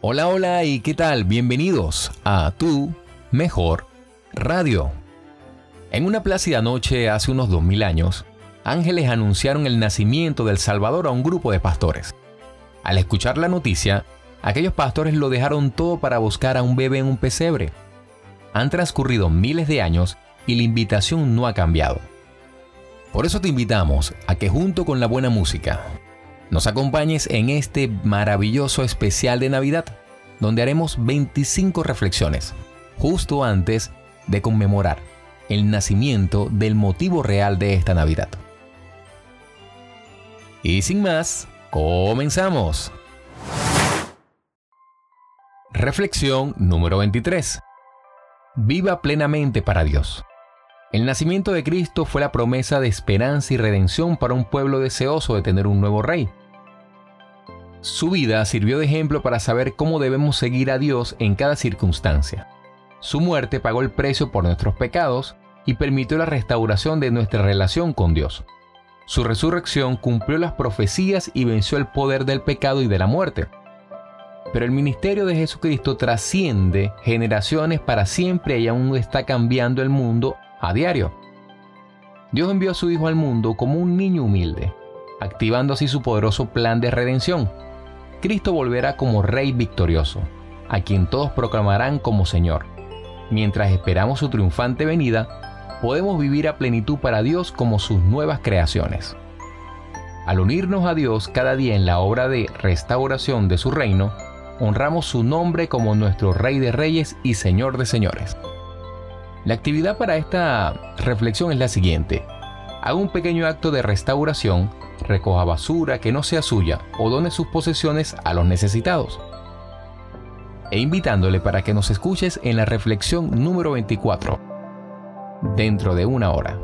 Hola, hola y qué tal, bienvenidos a Tu Mejor Radio. En una plácida noche hace unos 2000 años, ángeles anunciaron el nacimiento del Salvador a un grupo de pastores. Al escuchar la noticia, aquellos pastores lo dejaron todo para buscar a un bebé en un pesebre. Han transcurrido miles de años y la invitación no ha cambiado. Por eso te invitamos a que junto con la buena música, nos acompañes en este maravilloso especial de Navidad, donde haremos 25 reflexiones, justo antes de conmemorar el nacimiento del motivo real de esta Navidad. Y sin más, comenzamos. Reflexión número 23. Viva plenamente para Dios. El nacimiento de Cristo fue la promesa de esperanza y redención para un pueblo deseoso de tener un nuevo rey. Su vida sirvió de ejemplo para saber cómo debemos seguir a Dios en cada circunstancia. Su muerte pagó el precio por nuestros pecados y permitió la restauración de nuestra relación con Dios. Su resurrección cumplió las profecías y venció el poder del pecado y de la muerte. Pero el ministerio de Jesucristo trasciende generaciones para siempre y aún está cambiando el mundo a diario. Dios envió a su Hijo al mundo como un niño humilde, activando así su poderoso plan de redención. Cristo volverá como Rey victorioso, a quien todos proclamarán como Señor. Mientras esperamos su triunfante venida, podemos vivir a plenitud para Dios como sus nuevas creaciones. Al unirnos a Dios cada día en la obra de restauración de su reino, honramos su nombre como nuestro Rey de Reyes y Señor de Señores. La actividad para esta reflexión es la siguiente. Haga un pequeño acto de restauración, recoja basura que no sea suya o done sus posesiones a los necesitados. E invitándole para que nos escuches en la reflexión número 24, dentro de una hora.